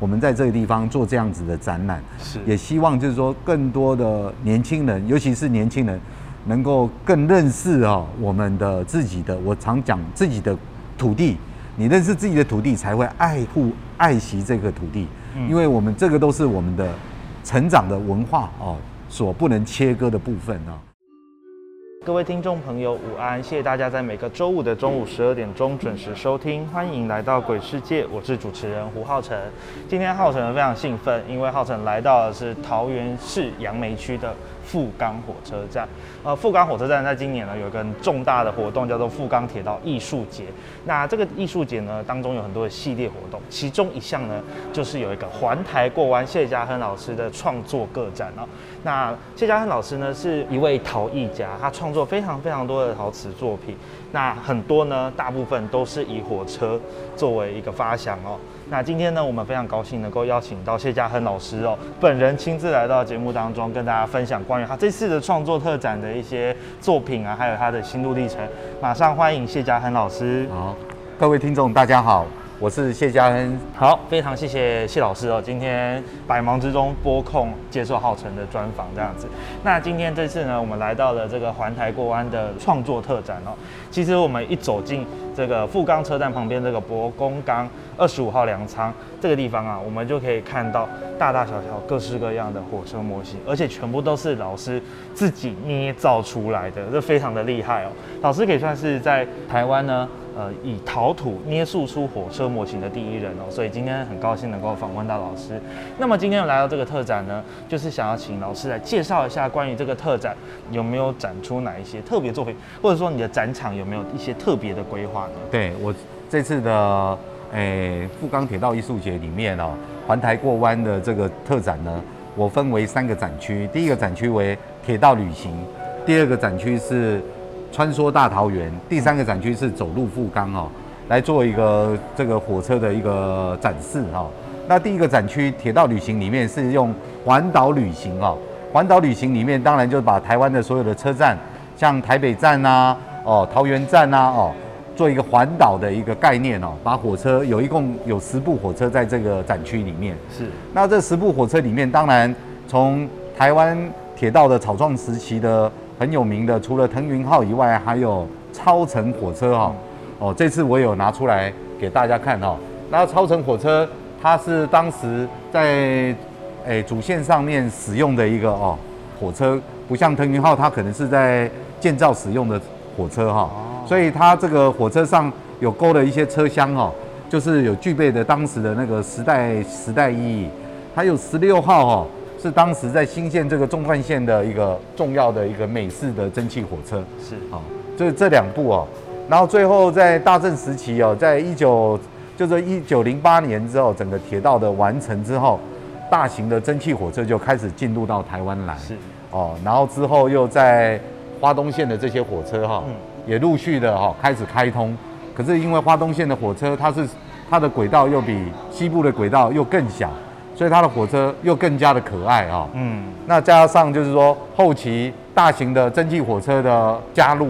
我们在这个地方做这样子的展览，是也希望就是说更多的年轻人，尤其是年轻人，能够更认识啊我们的自己的。我常讲自己的土地，你认识自己的土地，才会爱护、爱惜这个土地，因为我们这个都是我们的成长的文化哦，所不能切割的部分啊。各位听众朋友，午安！谢谢大家在每个周五的中午十二点钟准时收听，欢迎来到鬼世界，我是主持人胡浩辰。今天浩辰非常兴奋，因为浩辰来到的是桃园市杨梅区的富冈火车站。呃，富冈火车站在今年呢有一个重大的活动，叫做富冈铁道艺术节。那这个艺术节呢当中有很多的系列活动，其中一项呢就是有一个环台过弯谢家亨老师的创作个展哦。那谢家亨老师呢是一位陶艺家，他创作非常非常多的陶瓷作品。那很多呢，大部分都是以火车作为一个发想哦。那今天呢，我们非常高兴能够邀请到谢家亨老师哦，本人亲自来到节目当中，跟大家分享关于他这次的创作特展的一些作品啊，还有他的心路历程。马上欢迎谢家亨老师。好，各位听众大家好，我是谢家恩。好，非常谢谢谢老师哦，今天百忙之中拨空接受浩辰的专访这样子。那今天这次呢，我们来到了这个环台过弯的创作特展哦。其实我们一走进这个富冈车站旁边这个博公冈二十五号粮仓这个地方啊，我们就可以看到大大小小各式各样的火车模型，而且全部都是老师自己捏造出来的，这非常的厉害哦。老师可以算是在台湾呢。呃，以陶土捏塑出火车模型的第一人哦，所以今天很高兴能够访问到老师。那么今天来到这个特展呢，就是想要请老师来介绍一下关于这个特展有没有展出哪一些特别作品，或者说你的展场有没有一些特别的规划呢？对我这次的诶富冈铁道艺术节里面哦，环台过弯的这个特展呢，我分为三个展区，第一个展区为铁道旅行，第二个展区是穿梭大桃园，第三个展区是走路富冈哦，来做一个这个火车的一个展示哈、那第一个展区铁道旅行里面是用环岛旅行哦，环岛旅行里面当然就把台湾的所有的车站，像台北站啊、哦桃园站啊、哦，做一个环岛的一个概念哦，把火车有一共有十部火车在这个展区里面。是那这十部火车里面，当然从台湾铁道的草创时期的很有名的，除了腾云号以外，还有超程火车哈、哦，这次我有拿出来给大家看哈、那超程火车它是当时在诶主线上面使用的一个哦火车，不像腾云号，它可能是在建造使用的火车哈、所以它这个火车上有勾了一些车厢哈、就是有具备的当时的那个时代时代意义。还有十六号哈、是当时在新线这个纵贯线的一个重要的一个美式的蒸汽火车。是好，这这两部哦，然后最后在大正时期哦，在一九就是一九零八年之后，整个铁道的完成之后，大型的蒸汽火车就开始进入到台湾来。是哦，然后之后又在花东线的这些火车哈、嗯也陆续的哈、开始开通。可是因为花东线的火车，它是它的轨道又比西部的轨道又更小，所以它的火车又更加的可爱啊、嗯。那加上就是说后期大型的蒸汽火车的加入，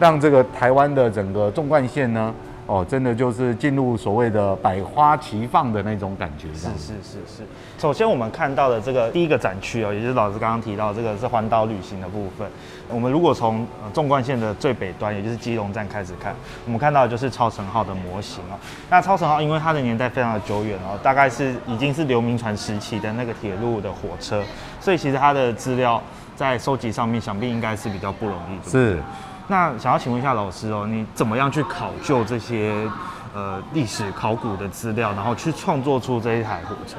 让这个台湾的整个纵贯线呢，哦，真的就是进入所谓的百花齐放的那种感觉。是是是是。首先我们看到的这个第一个展区哦，也就是老师刚刚提到这个是环岛旅行的部分。我们如果从呃纵贯线的最北端，也就是基隆站开始看，我们看到的就是超神号的模型哦。那超神号因为它的年代非常的久远哦，大概是已经是流民船时期的那个铁路的火车，所以其实它的资料在收集上面想必应该是比较不容易。对不对是。那想要请问一下老师哦，你怎么样去考究这些呃历史考古的资料，然后去创作出这一台火车？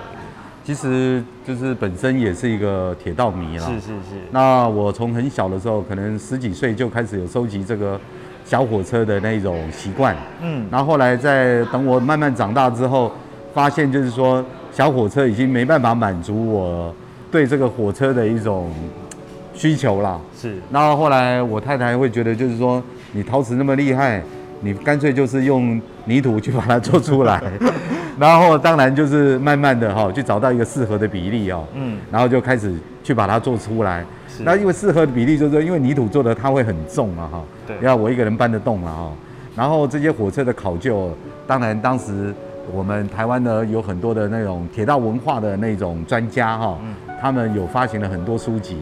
其实就是本身也是一个铁道迷啦。是是是，那我从很小的时候，可能十几岁就开始有收集这个小火车的那种习惯。嗯，然后后来在等我慢慢长大之后，发现就是说小火车已经没办法满足我对这个火车的一种需求啦。是然后后来我太太会觉得，就是说你陶瓷那么厉害，你干脆就是用泥土去把它做出来。然后当然就是慢慢的哈、去找到一个适合的比例哦，嗯然后就开始去把它做出来。是那因为适合的比例就是说因为泥土做的它会很重啊哈，对要我一个人搬得动了哈。然后这些火车的考究，当然当时我们台湾呢有很多的那种铁道文化的那种专家哈，嗯他们有发行了很多书籍，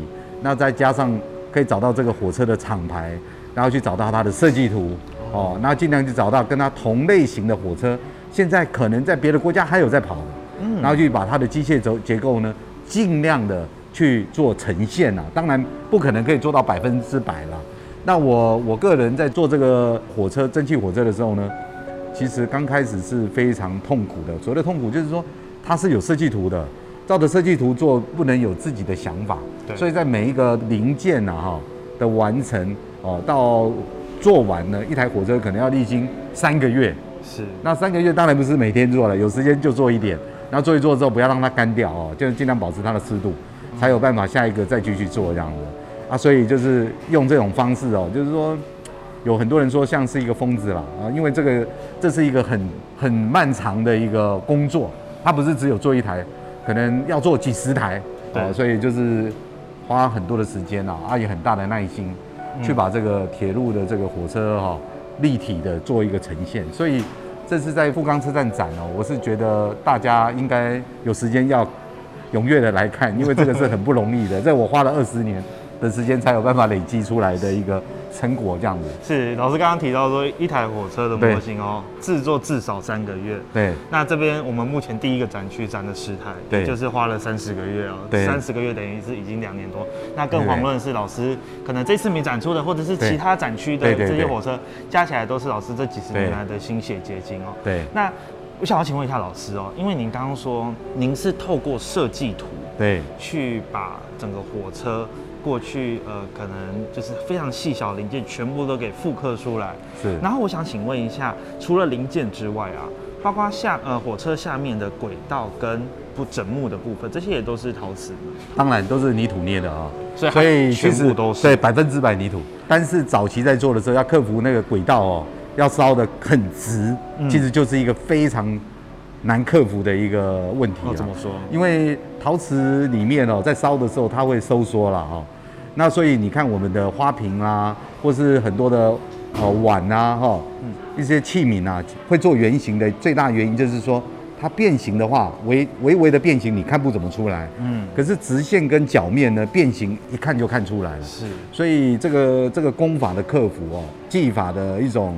那再加上可以找到这个火车的厂牌，然后去找到它的设计图哦，那尽量去找到跟它同类型的火车，现在可能在别的国家还有在跑的，嗯然后去把它的机械轴结构呢，尽量的去做呈现啊。当然不可能可以做到百分之百啦。那我我个人在做这个火车蒸汽火车的时候呢，其实刚开始是非常痛苦的。所谓的痛苦就是说，它是有设计图的，照着设计图做，不能有自己的想法。对所以在每一个零件呐、哈的完成哦，到做完呢，一台火车可能要历经三个月。是那三个月当然不是每天做了，有时间就做一点，然后做一做之后不要让它干掉哦，就是尽量保持它的湿度，才有办法下一个再继续做这样子啊。所以就是用这种方式哦，就是说有很多人说像是一个疯子啦啊，因为这个这是一个很很漫长的一个工作，它不是只有做一台，可能要做几十台对哦，所以就是花很多的时间啊，啊也很大的耐心，去把这个铁路的这个火车哈、立体的做一个呈现。所以这次在富冈车站展哦，我是觉得大家应该有时间要踊跃的来看，因为这个是很不容易的，这我花了二十年的时间才有办法累积出来的一个成果，这样子。是，老师刚刚提到说一台火车的模型哦，制作至少三个月。对。那这边我们目前第一个展区展了十台，对。就是花了三十个月哦，对。三十个月等于是已经两年多。那更对遑论是老师可能这次没展出的，或者是其他展区的这些火车，加起来都是老师这几十年来的心血结晶哦。对。那我想要请问一下老师哦，因为您刚刚说您是透过设计图对去把整个火车过去呃可能就是非常细小零件全部都给复刻出来。是。然后我想请问一下，除了零件之外啊，包括下呃火车下面的轨道跟不整木的部分，这些也都是陶瓷吗？当然都是泥土捏的啊、所以它所以全部都是对百分之百泥土。但是早期在做的时候，要克服那个轨道哦，要烧的很直，嗯其实就是一个非常难克服的一个问题啊。哦怎么说因为陶瓷里面哦，在烧的时候它会收缩了哈、那所以你看我们的花瓶啊，或是很多的呃碗啊哈、一些器皿啊，会做圆形的，最大原因就是说它变形的话，微微微的变形你看不怎么出来。嗯，可是直线跟角面呢变形，一看就看出来了。是所以这个这个功法的克服哦，技法的一种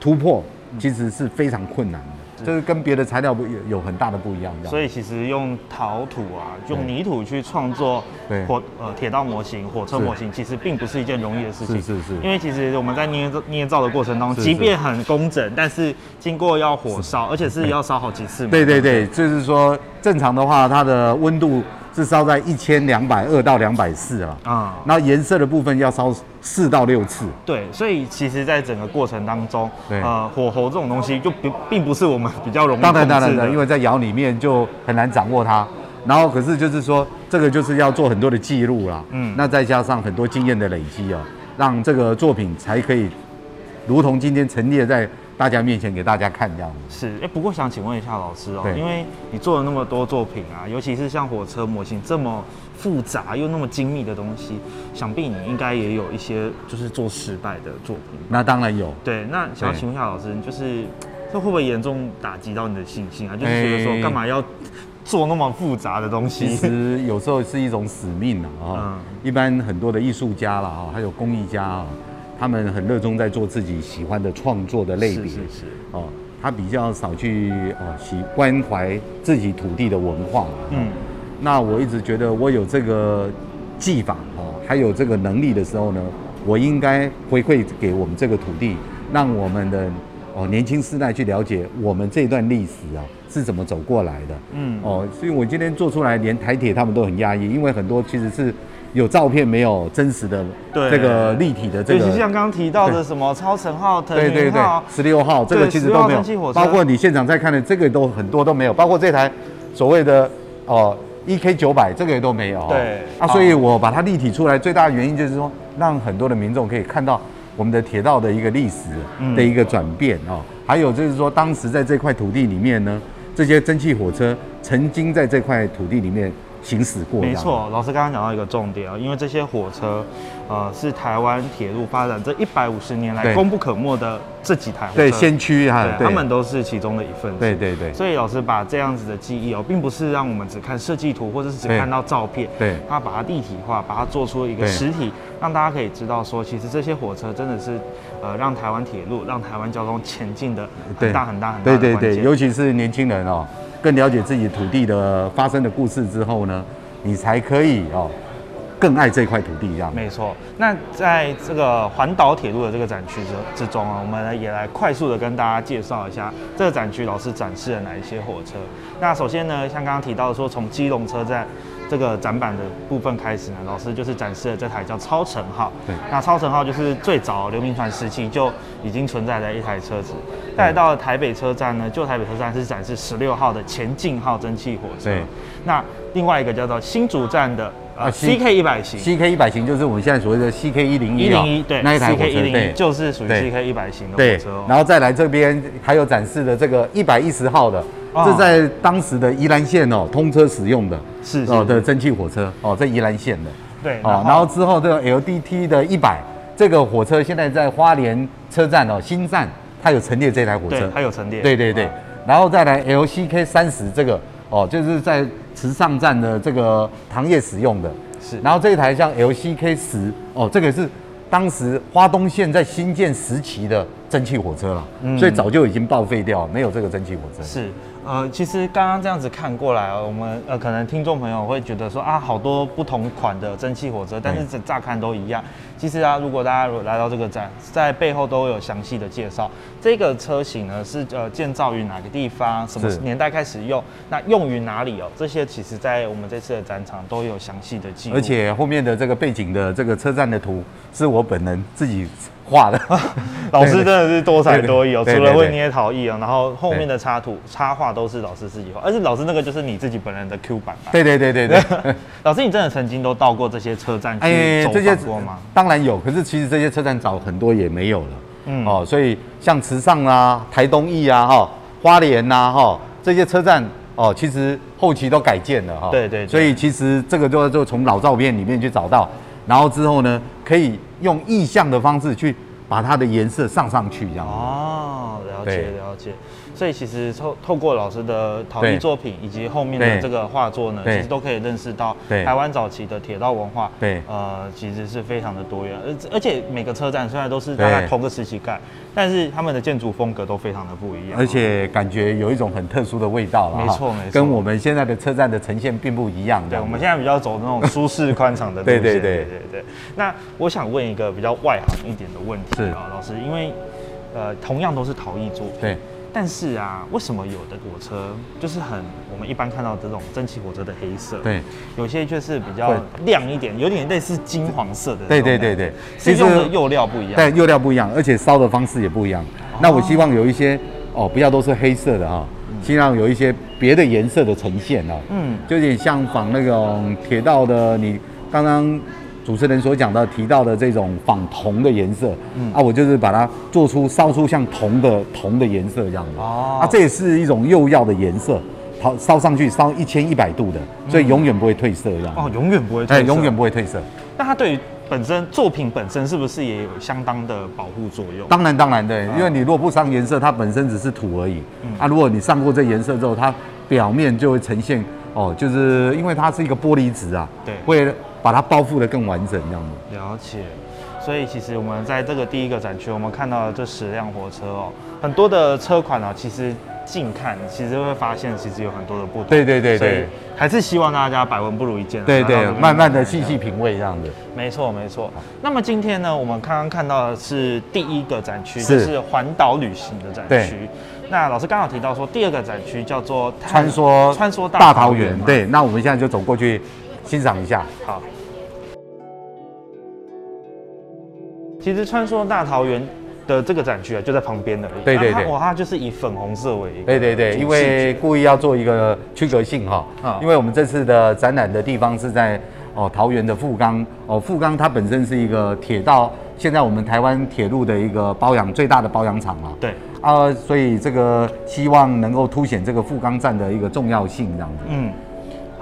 突破，其实是非常困难的，这是跟别的材料不有有很大的不一样。所以其实用陶土啊，用泥土去创作火呃铁道模型、火车模型，其实并不是一件容易的事情。是是是因为其实我们在捏造捏造的过程当中，即便很工整，但是经过要火烧，而且是要烧好几次嘛。对对对，就是说正常的话，它的温度是烧在一千两百二到两百四了，啊、然后颜色的部分要烧四到六次。对，所以其实，在整个过程当中，对。呃，火候这种东西就并并不是我们比较容易当然当控制的。然的，因为在窑里面就很难掌握它。然后可是就是说，这个就是要做很多的记录啦，嗯嗯，那再加上很多经验的累积哦，让这个作品才可以如同今天陈列在大家面前给大家看这样子。是，哎、不过想请问一下老师哦、对因为你做了那么多作品啊，尤其是像火车模型这么复杂又那么精密的东西，想必你应该也有一些就是做失败的作品。那当然有，对，那想要请问一下老师，就是这会不会严重打击到你的信心啊？就是觉得说哎干嘛要做那么复杂的东西？其实有时候是一种使命啊。嗯啊一般很多的艺术家啦，哈，还有工艺家啊，他们很热衷在做自己喜欢的创作的类别。是是是，哦，他比较少去哦喜关怀自己土地的文化。嗯，嗯，那我一直觉得我有这个技法哦，还有这个能力的时候呢，我应该回馈给我们这个土地，让我们的哦年轻世代去了解我们这段历史啊是怎么走过来的。嗯哦，所以我今天做出来，连台铁他们都很压抑，因为很多其实是有照片没有真实的对。这个立体的这个尤其像刚刚提到的什么超神号、腾对对对云号，，十六号这个对16号其实都没有，包括你现场在看的这个都很多都没有，包括这台所谓的哦 EK 九百这个也都没有。哦。对。啊，所以我把它立体出来，最大的原因就是说，让很多的民众可以看到我们的铁道的一个历史嗯。的一个转变哦，还有就是说，当时在这块土地里面呢，这些蒸汽火车曾经在这块土地里面行驶过。没错，老师刚刚讲到一个重点啊，因为这些火车，呃，是台湾铁路发展这一百五十年来功不可没的这几台火车，对先驱哈，对，他们都是其中的一份子。对对对。所以老师把这样子的记忆哦，并不是让我们只看设计图或者是只看到照片，对。他把它立体化，把它做出一个对。实体，让大家可以知道说，其实这些火车真的是呃让台湾铁路、让台湾交通前进的很大很大很大对对对。尤其是年轻人哦，更了解自己土地的发生的故事之后呢，你才可以哦，更爱这块土地一样。没错，那在这个环岛铁路的这个展区之之中啊，我们也来快速的跟大家介绍一下这个展区老师展示了哪一些火车。那首先呢，像刚刚提到说，从基隆车站这个展板的部分开始呢，老师就是展示了这台叫超程号。对那超程号就是最早刘铭传时期就已经存在的一台车子。再来到了台北车站呢，旧台北车站是展示十六号的前进号蒸汽火车对。那另外一个叫做新竹站的呃啊 CK 一百型。CK 一百型就是我们现在所谓的 CK 一零一一零一对，那一台火 CK 车一零一对就是属于 CK 一百型的火车哦。然后再来这边还有展示的这个一百一十号的，哦。这在当时的宜兰县哦通车使用的是哦的蒸汽火车哦，在宜兰县的。对，哦，然后之后这个 LDT 的一百这个火车现在在花莲车站哦新站，它有陈列这台火车。对，它有陈列，对对对。哦，然后再来 LCK 三十这个哦，就是在池上站的这个行业使用的。是。然后这一台像 LCK 十哦，这个是当时花东线在新建时期的蒸汽火车了，嗯所以早就已经报废掉，没有这个蒸汽火车。是，呃，其实刚刚这样子看过来哦，我们呃可能听众朋友会觉得说啊，好多不同款的蒸汽火车，但是这乍看都一样。其实啊，如果大家如果来到这个站，在背后都有详细的介绍。这个车型呢是呃建造于哪个地方，什么年代开始用，那用于哪里哦？这些其实在我们这次的展场都有详细的记录。而且后面的这个背景的这个车站的图是我本人自己画的，老师真的是多才多艺哦，除了会捏陶艺哦，然后后面的插图、插画都是老师自己画，而且老师那个就是你自己本人的 Q 版吧？对对对对对。老师，你真的曾经都到过这些车站去走过吗？当然有，可是其实这些车站早很多也没有了。嗯哦，所以像池上啊、台东义啊、哈、花莲呐、哈这些车站哦，其实后期都改建了哈。对对对所以其实这个就就从老照片里面去找到，然后之后呢，可以用意象的方式去把它的颜色上上去，这样。哦，了解了解。所以其实透透过老师的陶艺作品以及后面的这个画作呢，其实都可以认识到台湾早期的铁道文化。对。呃，其实是非常的多元，而而且每个车站虽然都是大概对。同个时期盖，但是他们的建筑风格都非常的不一样。而且感觉有一种很特殊的味道了，没错没错。跟我们现在的车站的呈现并不一样。对，我们现在比较走那种舒适宽敞的 路线。对对对。对对对。那我想问一个比较外行一点的问题啊，老师，因为呃同样都是陶艺作品，对，但是啊，为什么有的火车就是很我们一般看到这种蒸汽火车的黑色，对，有些却是比较亮一点，有点类似金黄色的对对对对对，是用的釉料不一样。对，釉料不一样，而且烧的方式也不一样。那我希望有一些哦，不要都是黑色的哈、希望有一些别的颜色的呈现啊。嗯，就有点像仿那种铁道的，你刚刚主持人所讲到提到的这种仿铜的颜色，嗯啊，我就是把它做出烧出像铜的铜的颜色这样子。哦啊，这也是一种釉药的颜色，烧烧上去烧一千一百度的，所以永远不会褪色这样。哦，永远不会褪色，哎，永远不会褪色。那它对于本身作品本身是不是也有相当的保护作用？当然，当然对，因为你如果不上颜色，它本身只是土而已。嗯啊，如果你上过这颜色之后，它表面就会呈现哦，就是因为它是一个玻璃质啊，对会把它包覆的更完整这样子。了解。所以其实我们在这个第一个展区，我们看到的这十辆火车哦，很多的车款哦，其实近看其实会发现其实有很多的不同。对对对对还是希望大家百闻不如一见啊。对 对慢慢的细细品味这样子。没错，没错。那么今天呢，我们刚刚看到的是第一个展区，是就是环岛旅行的展对区。那老师刚好提到说，第二个展区叫做穿梭穿梭大桃园，对，那我们现在就走过去欣赏一下。好。其实穿梭大桃园的这个展区啊，就在旁边而已。对对对哇，它就是以粉红色为对对对，因为故意要做一个区隔性哈啊，因为我们这次的展览的地方是在哦桃园的富冈哦，富冈它本身是一个铁道，现在我们台湾铁路的一个包养最大的包养厂嘛，对，啊，所以这个希望能够凸显这个富冈站的一个重要性这样子。嗯。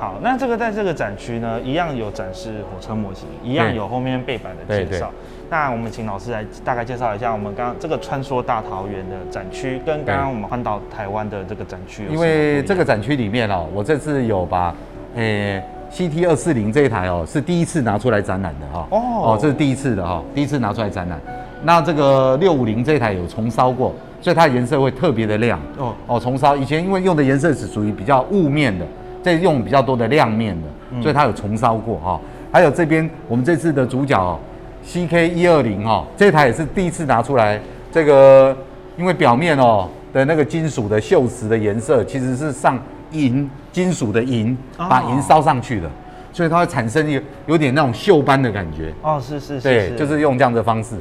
好，那这个在这个展区呢，一样有展示火车模型，一样有后面背板的介绍。那我们请老师来大概介绍一下我们刚刚这个穿梭大桃园的展区，跟刚刚我们换到台湾的这个展区因。为这个展区里面哦，我这次有把，诶、CT 二四零这一台哦，是第一次拿出来展览的哈、哦哦，这是第一次的哈、第一次拿出来展览。那这个六五零这一台有重烧过，所以它颜色会特别的亮。哦哦，重烧以前因为用的颜色是属于比较雾面的，这用比较多的亮面的，所以它有重烧过哈、还有这边我们这次的主角哦，CK 一二零哈，这台也是第一次拿出来。这个因为表面哦的那个金属的锈蚀的颜色其实是上银金属的银，哦把银烧上去的，所以它会产生一个有点那种锈斑的感觉。哦，是是是对，就是用这样的方式，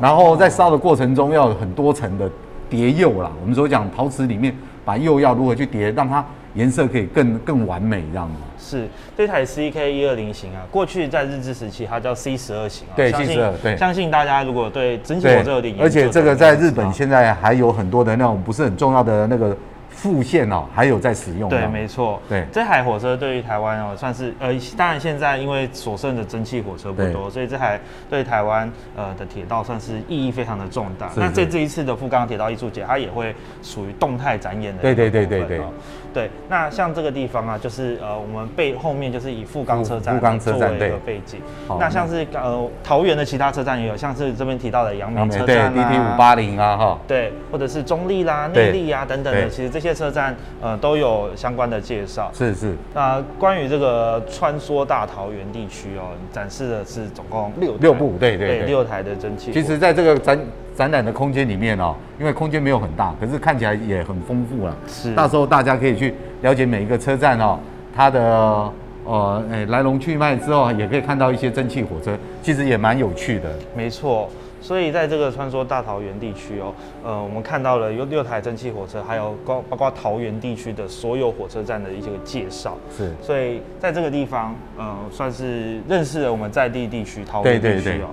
然后在烧的过程中要有很多层的叠釉啦。我们所讲陶瓷里面把釉要如何去叠，让它颜色可以更更完美这样子。是这台 CK 一二零型啊，过去在日治时期它叫 C 十二型啊。对相信 C12 对相信大家如果对蒸汽火车有点研究，而且这个在日本现在还有很多的那种不是很重要的那个副线哦，还有在使用。对，没错。对这台火车对于台湾哦，算是呃，当然现在因为所剩的蒸汽火车不多，所以这台对台湾呃的铁道算是意义非常的重大。是是那在这一次的富冈铁道艺术节，它也会属于动态展演的对对对对对哦对，那像这个地方啊，就是呃，我们背后面就是以富冈车站富冈车站作为一个背景。那像是呃桃园的其他车站也有，像是这边提到的阳明车对站 DT 啊五八零啊哈。对，或者是中立啦、内对力啊等等的，其实这些车站呃都有相关的介绍。是是，那关于这个穿梭大桃园地区哦，展示的是总共六六部对对对六台的蒸汽。其实在这个展展览的空间里面哦，因为空间没有很大，可是看起来也很丰富了。是到时候大家可以去了解每一个车站哦，它的呃诶来龙去脉之后，也可以看到一些蒸汽火车，其实也蛮有趣的。没错，所以在这个穿梭大桃园地区哦，呃，我们看到了有六台蒸汽火车，还有包包括桃园地区的所有火车站的一些个介绍。是所以在这个地方，呃，算是认识了我们在地地区桃园地区哦。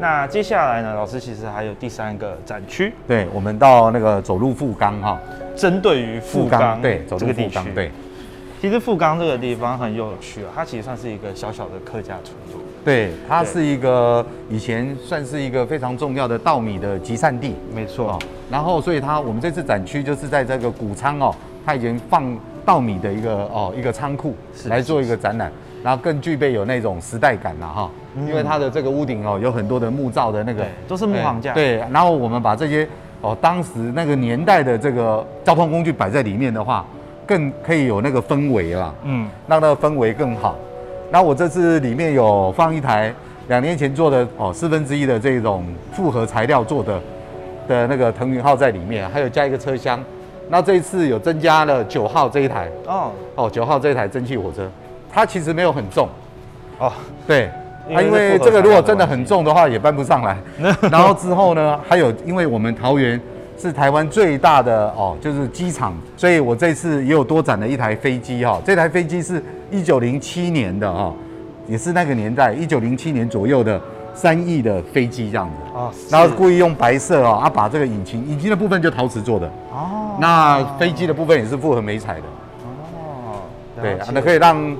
那接下来呢，老师其实还有第三个展区，对，我们到那个走路富冈哈，针对于富冈对，走这个地区，路富冈，对。其实富冈这个地方很有趣啊，它其实算是一个小小的客家村落。对，它是一个以前算是一个非常重要的稻米的集散地没错哦。然后，所以它我们这次展区就是在这个谷仓哦，它已经放稻米的一个哦一个仓库是来做一个展览，然后更具备有那种时代感了哈。因为它的这个屋顶哦有很多的木造的那个，都是木框架。哎对，然后我们把这些哦当时那个年代的这个交通工具摆在里面的话，更可以有那个氛围了。嗯，让那个氛围更好。那我这次里面有放一台两年前做的哦四分之一的这种复合材料做的的那个腾云号在里面，还有加一个车厢。那这一次有增加了九号这一台哦哦，九号这一台蒸汽火车，它其实没有很重，哦，对。啊，因为这个如果真的很重的话，也搬不上来。然后之后呢，还有因为我们桃园是台湾最大的哦，就是机场，所以我这次也有多展了一台飞机哈、这台飞机是一九零七年的哈、也是那个年代一九零七年左右的三翼的飞机这样子。哦，然后故意用白色哦，啊，把这个引擎，引擎的部分就陶瓷做的，哦，那飞机的部分也是复合美彩的，哦，对，那可以让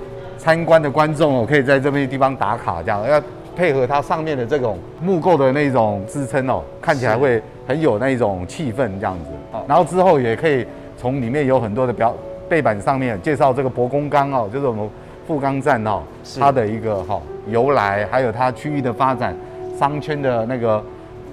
参观的观众哦，可以在这边地方打卡，这样要配合它上面的这种木构的那种支撑哦，看起来会很有那种气氛这样子好。然后之后也可以从里面有很多的表背板上面介绍这个博公钢哦，就是我们富冈站哦，它的一个哈、由来，还有它区域的发展，商圈的那个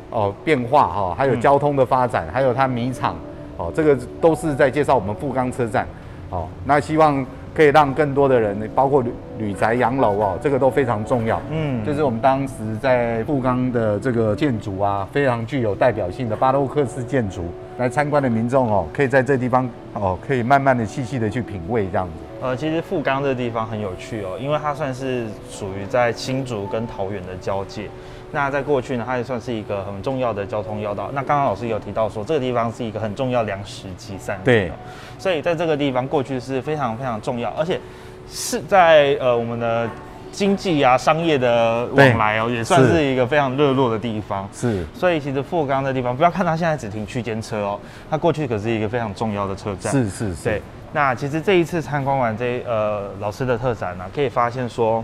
哦变化哈、还有嗯交通的发展，还有它米厂哦，这个都是在介绍我们富冈车站哦。那希望可以让更多的人，包括旅旅宅、洋楼哦，这个都非常重要。嗯，就是我们当时在富冈的这个建筑啊，非常具有代表性的巴洛克式建筑，来参观的民众哦，可以在这地方哦，可以慢慢的、细细的去品味这样子。呃，其实富冈这个地方很有趣哦，因为它算是属于在新竹跟桃园的交界。那在过去呢，它也算是一个很重要的交通要道。那刚刚老师有提到说，这个地方是一个很重要粮食集散地所以在这个地方过去是非常非常重要，而且是在呃我们的经济啊、商业的往来哦，也算是是一个非常热络的地方。是所以其实富冈的地方，不要看它现在只停区间车哦，它过去可是一个非常重要的车站。是是是，对，那其实这一次参观完这呃老师的特展呢、可以发现说，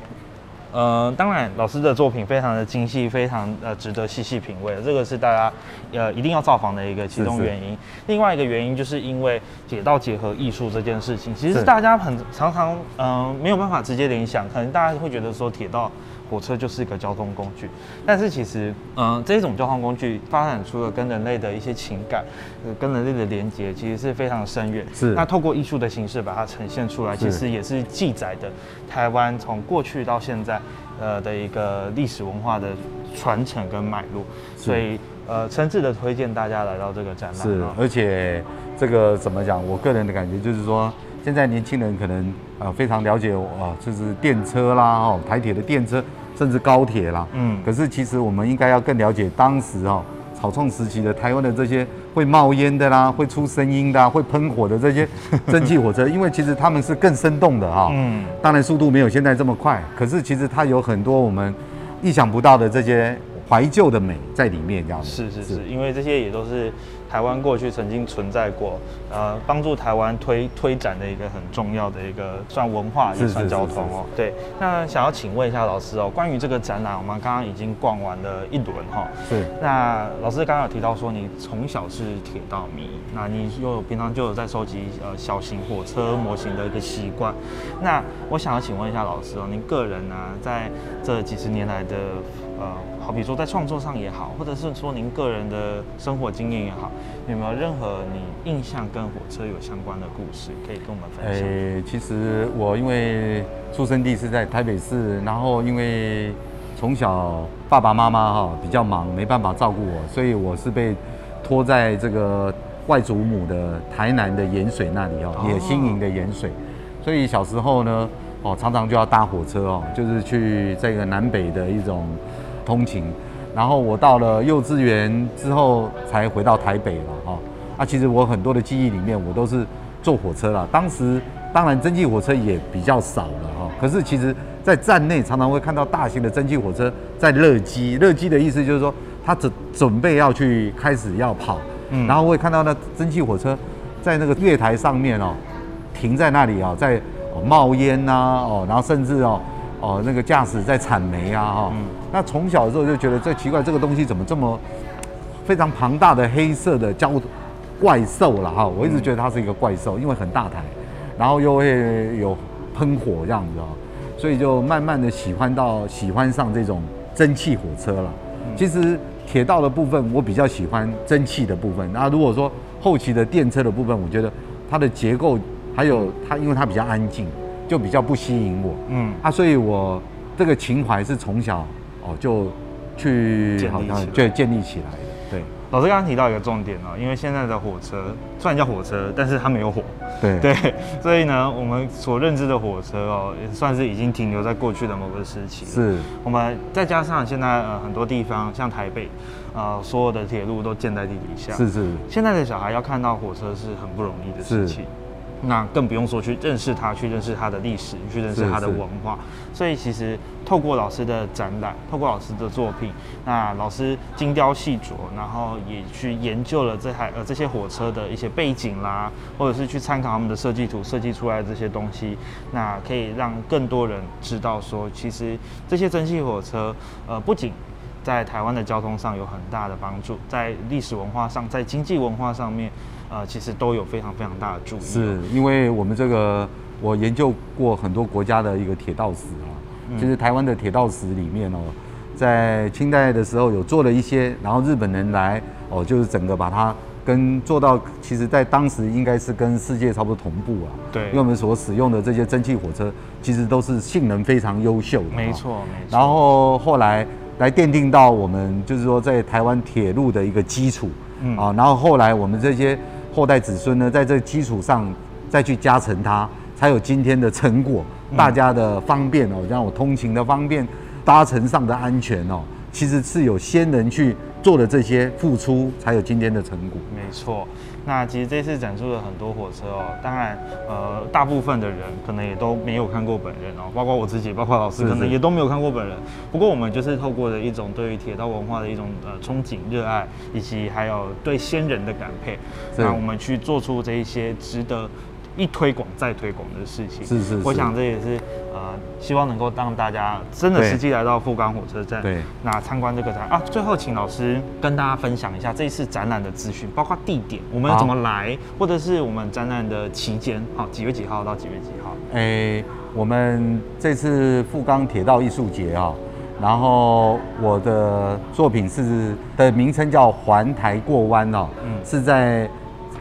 呃，当然老师的作品非常的精细，非常呃值得细细品味，这个是大家呃一定要造访的一个其中是是原因。另外一个原因就是因为铁道结合艺术这件事情，其实是大家很常常嗯、呃没有办法直接联想，可能大家会觉得说铁道。火车就是一个交通工具，但是其实，嗯、这种交通工具发展出了跟人类的一些情感，呃，跟人类的连接，其实是非常深远。是那透过艺术的形式把它呈现出来，其实也是记载的台湾从过去到现在，呃的一个历史文化的传承跟脉络。所以，呃，诚挚的推荐大家来到这个展览。是啊，而且这个怎么讲？我个人的感觉就是说，现在年轻人可能呃非常了解啊，就是电车啦，哦，台铁的电车，甚至高铁啦。嗯可是其实我们应该要更了解当时哦，草创时期的台湾的这些会冒烟的啦，会出声音的啊、会喷火的这些 蒸汽火车，因为其实他们是更生动的哈、嗯，当然速度没有现在这么快，可是其实它有很多我们意想不到的这些怀旧的美在里面，这样子。是是是，因为这些也都是台湾过去曾经存在过，呃，帮助台湾推推展的一个很重要的一个算文化也算交通哦。对，那想要请问一下老师哦，关于这个展览，我们刚刚已经逛完了一轮哈、是那老师刚刚有提到说你从小是铁道迷，那你又有平常就有在收集呃小型火车模型的一个习惯。那我想要请问一下老师哦，您个人呢、在这几十年来的呃，好比说在创作上也好，或者是说您个人的生活经验也好，有没有任何你印象跟火车有相关的故事可以跟我们分享？诶、其实我因为出生地是在台北市，然后因为从小爸爸妈妈哈比较忙，没办法照顾我，所以我是被拖在这个外祖母的台南的盐水那里哦，哦野新营的盐水，所以小时候呢，哦常常就要搭火车哦，就是去这个南北的一种通勤。然后我到了幼稚园之后才回到台北了哈、哦。啊，其实我很多的记忆里面，我都是坐火车啦。当时当然蒸汽火车也比较少了哈、可是其实，在站内常常会看到大型的蒸汽火车在热机。热机的意思就是说，它准准备要去开始要跑，嗯然后会看到那蒸汽火车在那个月台上面哦，停在那里啊、在、哦冒烟呐、哦，然后甚至哦哦那个驾驶在铲煤啊哈、嗯那从小的时候就觉得这奇怪，这个东西怎么这么非常庞大的黑色的交怪兽了哈？我一直觉得它是一个怪兽，因为很大台，然后又会有喷火这样子哦，所以就慢慢的喜欢到喜欢上这种蒸汽火车了。其实铁道的部分我比较喜欢蒸汽的部分，那如果说后期的电车的部分，我觉得它的结构还有它，因为它比较安静，就比较不吸引我。嗯，啊，所以我这个情怀是从小哦就去建立好像就建立起来的，对老师刚刚提到一个重点哦，因为现在的火车虽然叫火车，但是它没有火。对 对，所以呢，我们所认知的火车哦，也算是已经停留在过去的某个时期。，是我们再加上现在呃很多地方，像台北，呃所有的铁路都建在地底下。是是现在的小孩要看到火车是很不容易的事情。那更不用说去认识它，去认识它的历史，去认识它的文化。所以其实透过老师的展览，透过老师的作品，那老师精雕细琢，然后也去研究了这台呃这些火车的一些背景啦，或者是去参考他们的设计图设计出来的这些东西，那可以让更多人知道说，其实这些蒸汽火车呃不仅在台湾的交通上有很大的帮助，在历史文化上，在经济文化上面，呃，其实都有非常非常大的注意。是因为我们这个我研究过很多国家的一个铁道史啊，其实台湾的铁道史里面哦，在清代的时候有做了一些，然后日本人来哦，就是整个把它跟做到，其实在当时应该是跟世界差不多同步啊。对因为我们所使用的这些蒸汽火车，其实都是性能非常优秀的。哦没错，没错。然后后来来奠定到我们就是说在台湾铁路的一个基础，嗯啊，然后后来我们这些后代子孙呢，在这基础上再去加成它，才有今天的成果。嗯大家的方便哦，像我通勤的方便，搭乘上的安全哦，其实是有先人去做的这些付出，才有今天的成果。没错，那其实这次展出了很多火车哦，当然，呃，大部分的人可能也都没有看过本人哦，包括我自己，包括老师，可能也都没有看过本人。不过我们就是透过的一种对于铁道文化的一种呃憧憬、热爱，以及还有对先人的感佩，是那我们去做出这一些值得。一推广再推广的事情，是是是。我想这也是呃，希望能够让大家真的实际来到富冈火车站，对。那参观这个展啊，最后请老师跟大家分享一下这一次展览的资讯，包括地点，我们要怎么来，或者是我们展览的期间，好，几月几号到几月几号？诶，我们这次富冈铁道艺术节啊，然后我的作品是的名称叫环台过弯哦，嗯。是在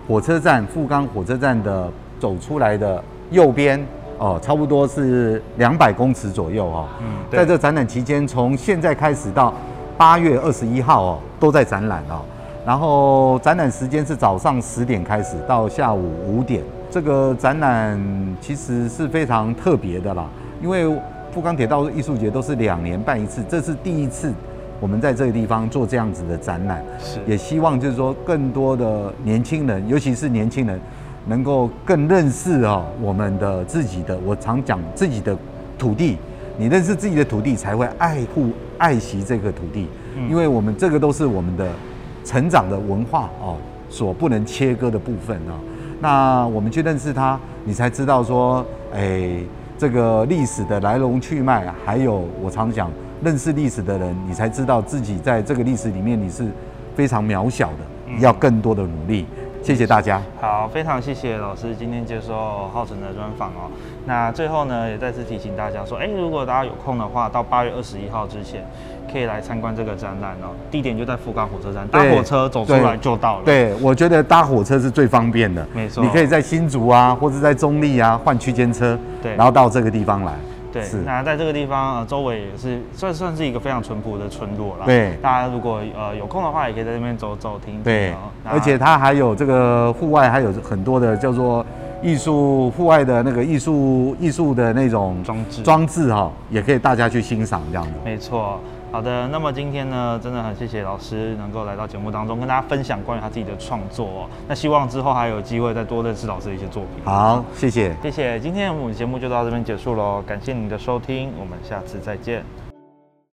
火车站富冈火车站的走出来的右边哦，差不多是两百公尺左右哦。嗯在这展览期间，从现在开始到八月二十一号哦，都在展览哦。然后展览时间是早上十点开始到下午五点。这个展览其实是非常特别的啦，因为富冈铁道艺术节都是两年办一次，这是第一次我们在这个地方做这样子的展览，是也希望就是说更多的年轻人，尤其是年轻人，能够更认识哦我们的自己的，我常讲自己的土地，你认识自己的土地，才会爱护爱惜这个土地，嗯因为我们这个都是我们的成长的文化哦，所不能切割的部分哦。那我们去认识它，你才知道说，哎，这个历史的来龙去脉，还有我常讲，认识历史的人，你才知道自己在这个历史里面你是非常渺小的，嗯要更多的努力。谢谢大家。好，非常谢谢老师今天接受浩辰的专访哦。那最后呢，也再次提醒大家说，哎，如果大家有空的话，到八月二十一号之前，可以来参观这个展览哦。地点就在富冈火车站，搭火车走出来就到了。，对，我觉得搭火车是最方便的。没错你可以在新竹啊，或者在中立啊换区间车，对然后到这个地方来。对是，那在这个地方呃，周围也是算算是一个非常淳朴的村落了。对大家如果呃有空的话，也可以在这边走走停停。而且它还有这个户外还有很多的叫做艺术户外的那个艺术艺术的那种装置装置哈、也可以大家去欣赏这样的。没错。好的，那么今天呢，真的很谢谢老师能够来到节目当中，跟大家分享关于他自己的创作、哦。那希望之后还有机会再多认识老师的一些作品。好，谢谢。谢谢，今天我们节目就到这边结束喽，感谢您的收听，我们下次再见。